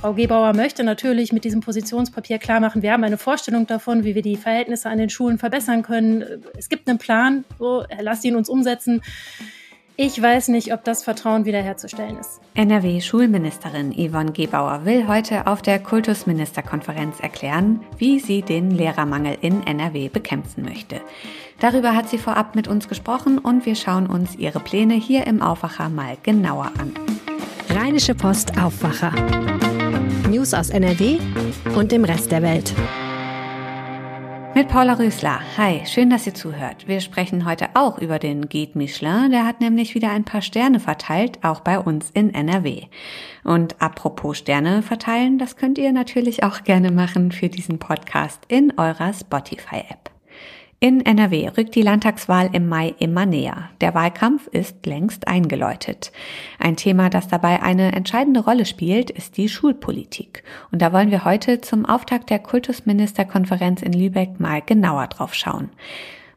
Frau Gebauer möchte natürlich mit diesem Positionspapier klar machen, wir haben eine Vorstellung davon, wie wir die Verhältnisse an den Schulen verbessern können. Es gibt einen Plan, so, lasst ihn uns umsetzen. Ich weiß nicht, ob das Vertrauen wiederherzustellen ist. NRW-Schulministerin Yvonne Gebauer will heute auf der Kultusministerkonferenz erklären, wie sie den Lehrermangel in NRW bekämpfen möchte. Darüber hat sie vorab mit uns gesprochen und wir schauen uns ihre Pläne hier im Aufwacher mal genauer an. Rheinische Post Aufwacher. News aus NRW und dem Rest der Welt. Mit Paula Rösler. Hi, schön, dass ihr zuhört. Wir sprechen heute auch über den Guide Michelin. Der hat nämlich wieder ein paar Sterne verteilt, auch bei uns in NRW. Und apropos Sterne verteilen, das könnt ihr natürlich auch gerne machen für diesen Podcast in eurer Spotify-App. In NRW rückt die Landtagswahl im Mai immer näher. Der Wahlkampf ist längst eingeläutet. Ein Thema, das dabei eine entscheidende Rolle spielt, ist die Schulpolitik. Und da wollen wir heute zum Auftakt der Kultusministerkonferenz in Lübeck mal genauer drauf schauen.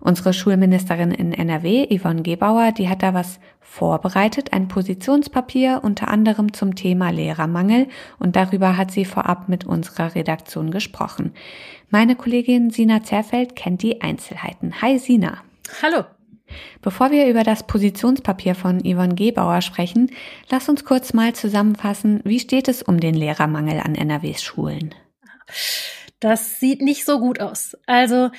Unsere Schulministerin in NRW, Yvonne Gebauer, die hat da was vorbereitet, ein Positionspapier unter anderem zum Thema Lehrermangel und darüber hat sie vorab mit unserer Redaktion gesprochen. Meine Kollegin Sina Zerfeld kennt die Einzelheiten. Hi Sina. Hallo. Bevor wir über das Positionspapier von Yvonne Gebauer sprechen, lass uns kurz mal zusammenfassen, wie steht es um den Lehrermangel an NRWs Schulen? Das sieht nicht so gut aus. Also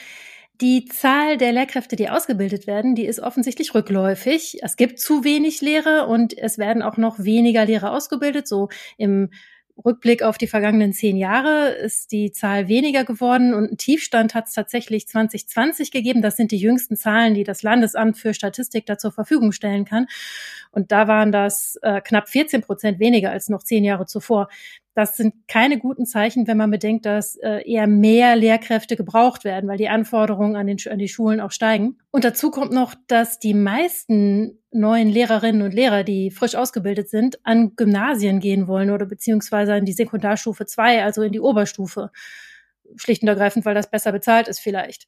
die Zahl der Lehrkräfte, die ausgebildet werden, die ist offensichtlich rückläufig. Es gibt zu wenig Lehrer und es werden auch noch weniger Lehrer ausgebildet. So im Rückblick auf die vergangenen zehn Jahre ist die Zahl weniger geworden und einen Tiefstand hat es tatsächlich 2020 gegeben. Das sind die jüngsten Zahlen, die das Landesamt für Statistik da zur Verfügung stellen kann. Und da waren das äh, knapp 14 Prozent weniger als noch zehn Jahre zuvor. Das sind keine guten Zeichen, wenn man bedenkt, dass äh, eher mehr Lehrkräfte gebraucht werden, weil die Anforderungen an, den, an die Schulen auch steigen. Und dazu kommt noch, dass die meisten neuen Lehrerinnen und Lehrer, die frisch ausgebildet sind, an Gymnasien gehen wollen oder beziehungsweise in die Sekundarstufe 2, also in die Oberstufe. Schlicht und ergreifend, weil das besser bezahlt ist vielleicht.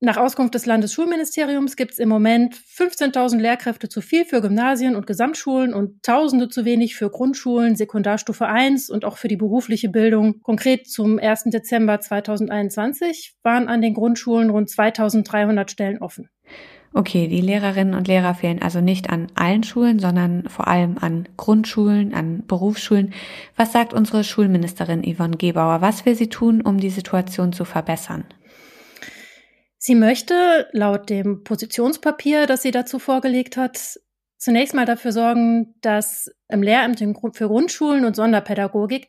Nach Auskunft des Landesschulministeriums gibt es im Moment 15.000 Lehrkräfte zu viel für Gymnasien und Gesamtschulen und Tausende zu wenig für Grundschulen, Sekundarstufe 1 und auch für die berufliche Bildung. Konkret zum 1. Dezember 2021 waren an den Grundschulen rund 2.300 Stellen offen. Okay, die Lehrerinnen und Lehrer fehlen also nicht an allen Schulen, sondern vor allem an Grundschulen, an Berufsschulen. Was sagt unsere Schulministerin Yvonne Gebauer? Was will sie tun, um die Situation zu verbessern? Sie möchte laut dem Positionspapier, das sie dazu vorgelegt hat, zunächst mal dafür sorgen, dass im Lehramt für Grundschulen und Sonderpädagogik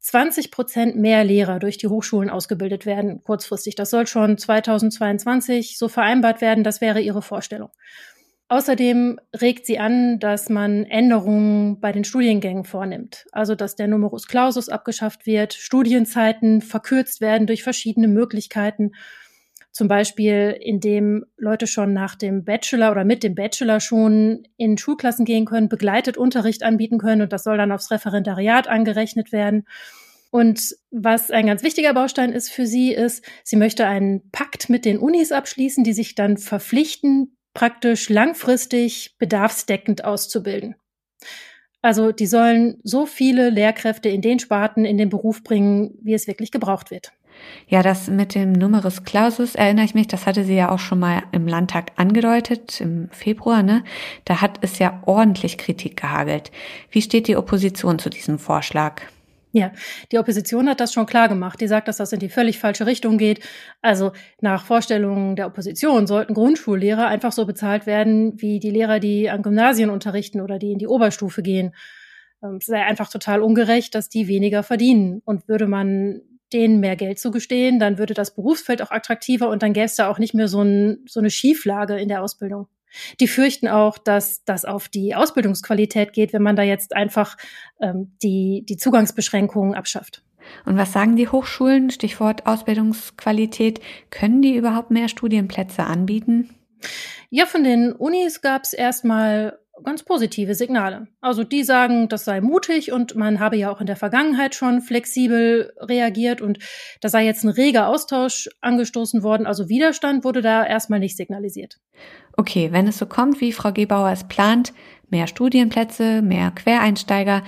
20 Prozent mehr Lehrer durch die Hochschulen ausgebildet werden, kurzfristig. Das soll schon 2022 so vereinbart werden. Das wäre ihre Vorstellung. Außerdem regt sie an, dass man Änderungen bei den Studiengängen vornimmt. Also, dass der Numerus Clausus abgeschafft wird, Studienzeiten verkürzt werden durch verschiedene Möglichkeiten zum Beispiel, indem Leute schon nach dem Bachelor oder mit dem Bachelor schon in Schulklassen gehen können, begleitet Unterricht anbieten können und das soll dann aufs Referendariat angerechnet werden. Und was ein ganz wichtiger Baustein ist für sie, ist, sie möchte einen Pakt mit den Unis abschließen, die sich dann verpflichten, praktisch langfristig bedarfsdeckend auszubilden. Also die sollen so viele Lehrkräfte in den Sparten in den Beruf bringen, wie es wirklich gebraucht wird. Ja, das mit dem Numerus Clausus erinnere ich mich, das hatte sie ja auch schon mal im Landtag angedeutet, im Februar, ne? Da hat es ja ordentlich Kritik gehagelt. Wie steht die Opposition zu diesem Vorschlag? Ja, die Opposition hat das schon klar gemacht. Die sagt, dass das in die völlig falsche Richtung geht. Also nach Vorstellungen der Opposition sollten Grundschullehrer einfach so bezahlt werden wie die Lehrer, die an Gymnasien unterrichten oder die in die Oberstufe gehen. Ähm, es sei einfach total ungerecht, dass die weniger verdienen. Und würde man denen mehr Geld zu gestehen, dann würde das Berufsfeld auch attraktiver und dann gäbe es da auch nicht mehr so, ein, so eine Schieflage in der Ausbildung. Die fürchten auch, dass das auf die Ausbildungsqualität geht, wenn man da jetzt einfach ähm, die, die Zugangsbeschränkungen abschafft. Und was sagen die Hochschulen? Stichwort Ausbildungsqualität. Können die überhaupt mehr Studienplätze anbieten? Ja, von den Unis gab es erstmal ganz positive Signale. Also die sagen, das sei mutig und man habe ja auch in der Vergangenheit schon flexibel reagiert und da sei jetzt ein reger Austausch angestoßen worden. Also Widerstand wurde da erstmal nicht signalisiert. Okay, wenn es so kommt, wie Frau Gebauer es plant, mehr Studienplätze, mehr Quereinsteiger,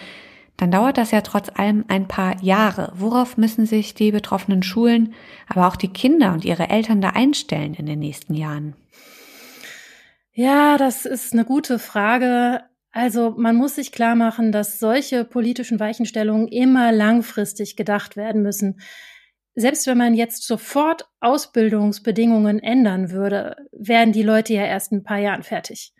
dann dauert das ja trotz allem ein paar Jahre. Worauf müssen sich die betroffenen Schulen, aber auch die Kinder und ihre Eltern da einstellen in den nächsten Jahren? Ja, das ist eine gute Frage. Also man muss sich klar machen, dass solche politischen Weichenstellungen immer langfristig gedacht werden müssen. Selbst wenn man jetzt sofort Ausbildungsbedingungen ändern würde, wären die Leute ja erst ein paar Jahren fertig.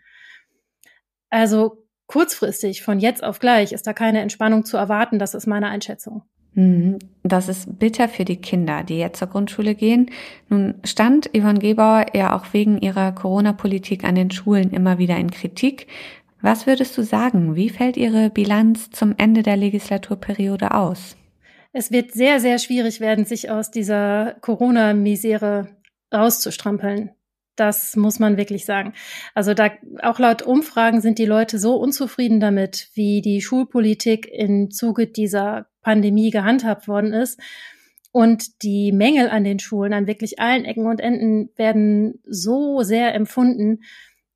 Also kurzfristig, von jetzt auf gleich, ist da keine Entspannung zu erwarten. Das ist meine Einschätzung. Mhm. Das ist bitter für die Kinder, die jetzt zur Grundschule gehen. Nun stand Yvonne Gebauer ja auch wegen ihrer Corona-Politik an den Schulen immer wieder in Kritik. Was würdest du sagen? Wie fällt Ihre Bilanz zum Ende der Legislaturperiode aus? Es wird sehr, sehr schwierig werden, sich aus dieser Corona-Misere rauszustrampeln. Das muss man wirklich sagen. Also da auch laut Umfragen sind die Leute so unzufrieden damit, wie die Schulpolitik im Zuge dieser Pandemie gehandhabt worden ist. Und die Mängel an den Schulen, an wirklich allen Ecken und Enden werden so sehr empfunden,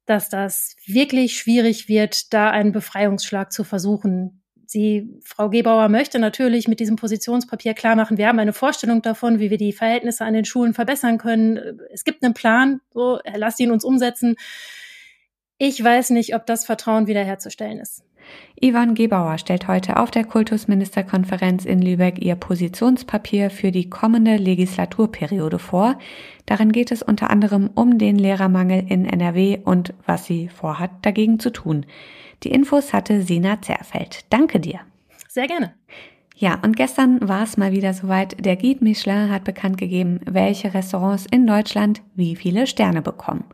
dass das wirklich schwierig wird, da einen Befreiungsschlag zu versuchen, Sie, Frau Gebauer möchte natürlich mit diesem Positionspapier klar machen, wir haben eine Vorstellung davon, wie wir die Verhältnisse an den Schulen verbessern können. Es gibt einen Plan, so, lasst ihn uns umsetzen. Ich weiß nicht, ob das Vertrauen wiederherzustellen ist. Ivan Gebauer stellt heute auf der Kultusministerkonferenz in Lübeck ihr Positionspapier für die kommende Legislaturperiode vor. Darin geht es unter anderem um den Lehrermangel in NRW und was sie vorhat, dagegen zu tun. Die Infos hatte Sina Zerfeld. Danke dir. Sehr gerne. Ja, und gestern war es mal wieder soweit. Der Guide Michelin hat bekannt gegeben, welche Restaurants in Deutschland wie viele Sterne bekommen.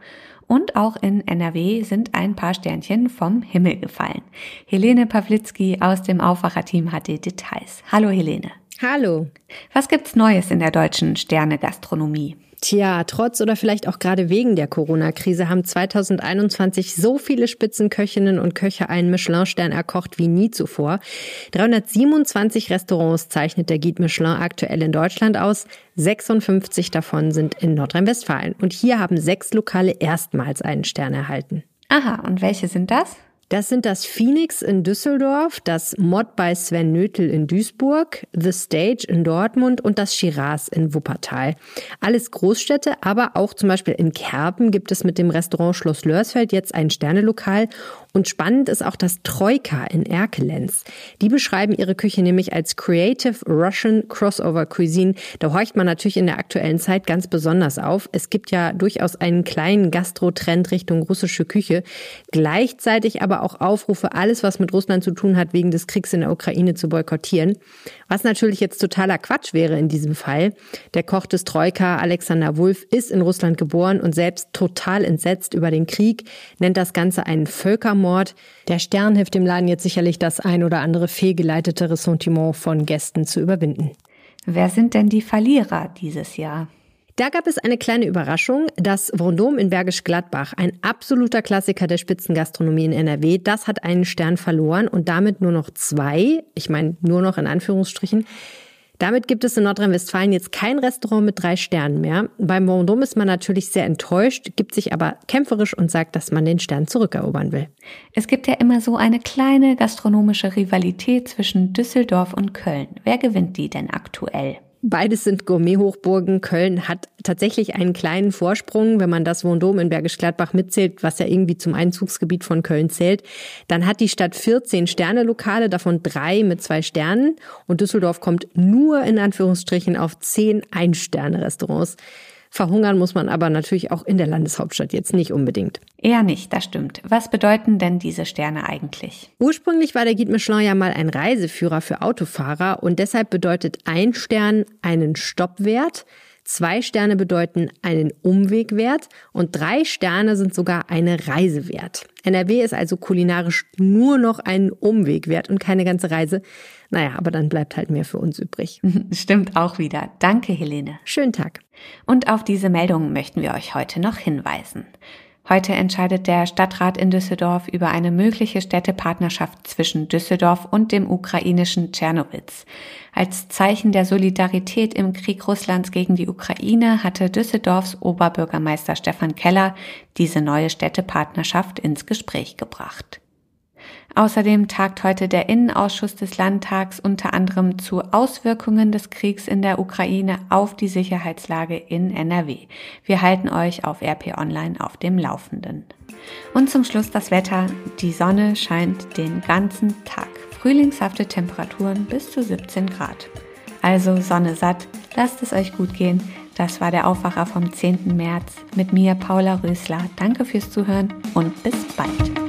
Und auch in NRW sind ein paar Sternchen vom Himmel gefallen. Helene Pawlitzki aus dem Aufwacherteam hat die Details. Hallo Helene. Hallo. Was gibt's Neues in der deutschen Sterne-Gastronomie? Tja, trotz oder vielleicht auch gerade wegen der Corona-Krise haben 2021 so viele Spitzenköchinnen und Köche einen Michelin-Stern erkocht wie nie zuvor. 327 Restaurants zeichnet der Guide Michelin aktuell in Deutschland aus. 56 davon sind in Nordrhein-Westfalen. Und hier haben sechs Lokale erstmals einen Stern erhalten. Aha, und welche sind das? Das sind das Phoenix in Düsseldorf, das Mod bei Sven Nötel in Duisburg, The Stage in Dortmund und das Shiraz in Wuppertal. Alles Großstädte, aber auch zum Beispiel in Kerpen gibt es mit dem Restaurant Schloss Lörsfeld jetzt ein Sternelokal und spannend ist auch das Troika in Erkelenz. Die beschreiben ihre Küche nämlich als Creative Russian Crossover Cuisine. Da horcht man natürlich in der aktuellen Zeit ganz besonders auf. Es gibt ja durchaus einen kleinen Gastro-Trend Richtung russische Küche. Gleichzeitig aber auch Aufrufe, alles was mit Russland zu tun hat, wegen des Kriegs in der Ukraine zu boykottieren. Was natürlich jetzt totaler Quatsch wäre in diesem Fall. Der Koch des Troika, Alexander Wulff, ist in Russland geboren und selbst total entsetzt über den Krieg, nennt das Ganze einen Völkermord. Der Stern hilft dem Laden jetzt sicherlich, das ein oder andere fehlgeleitete Ressentiment von Gästen zu überwinden. Wer sind denn die Verlierer dieses Jahr? Da gab es eine kleine Überraschung. Das Vendôme in Bergisch Gladbach, ein absoluter Klassiker der Spitzengastronomie in NRW, das hat einen Stern verloren und damit nur noch zwei, ich meine nur noch in Anführungsstrichen. Damit gibt es in Nordrhein-Westfalen jetzt kein Restaurant mit drei Sternen mehr. Beim Vendôme ist man natürlich sehr enttäuscht, gibt sich aber kämpferisch und sagt, dass man den Stern zurückerobern will. Es gibt ja immer so eine kleine gastronomische Rivalität zwischen Düsseldorf und Köln. Wer gewinnt die denn aktuell? Beides sind Gourmet-Hochburgen. Köln hat tatsächlich einen kleinen Vorsprung, wenn man das Vendôme in Bergisch Gladbach mitzählt, was ja irgendwie zum Einzugsgebiet von Köln zählt. Dann hat die Stadt 14 Sterne-Lokale, davon drei mit zwei Sternen. Und Düsseldorf kommt nur in Anführungsstrichen auf zehn Ein-Sterne-Restaurants. Verhungern muss man aber natürlich auch in der Landeshauptstadt jetzt nicht unbedingt. Eher nicht, das stimmt. Was bedeuten denn diese Sterne eigentlich? Ursprünglich war der Guide Michelin ja mal ein Reiseführer für Autofahrer und deshalb bedeutet ein Stern einen Stoppwert. Zwei Sterne bedeuten einen Umwegwert und drei Sterne sind sogar eine Reisewert. NRW ist also kulinarisch nur noch ein Umwegwert und keine ganze Reise. Naja, aber dann bleibt halt mehr für uns übrig. Stimmt auch wieder. Danke, Helene. Schönen Tag. Und auf diese Meldung möchten wir euch heute noch hinweisen. Heute entscheidet der Stadtrat in Düsseldorf über eine mögliche Städtepartnerschaft zwischen Düsseldorf und dem ukrainischen Tschernowitz. Als Zeichen der Solidarität im Krieg Russlands gegen die Ukraine hatte Düsseldorfs Oberbürgermeister Stefan Keller diese neue Städtepartnerschaft ins Gespräch gebracht. Außerdem tagt heute der Innenausschuss des Landtags unter anderem zu Auswirkungen des Kriegs in der Ukraine auf die Sicherheitslage in NRW. Wir halten euch auf RP Online auf dem Laufenden. Und zum Schluss das Wetter. Die Sonne scheint den ganzen Tag. Frühlingshafte Temperaturen bis zu 17 Grad. Also Sonne satt, lasst es euch gut gehen. Das war der Aufwacher vom 10. März mit mir, Paula Rösler. Danke fürs Zuhören und bis bald.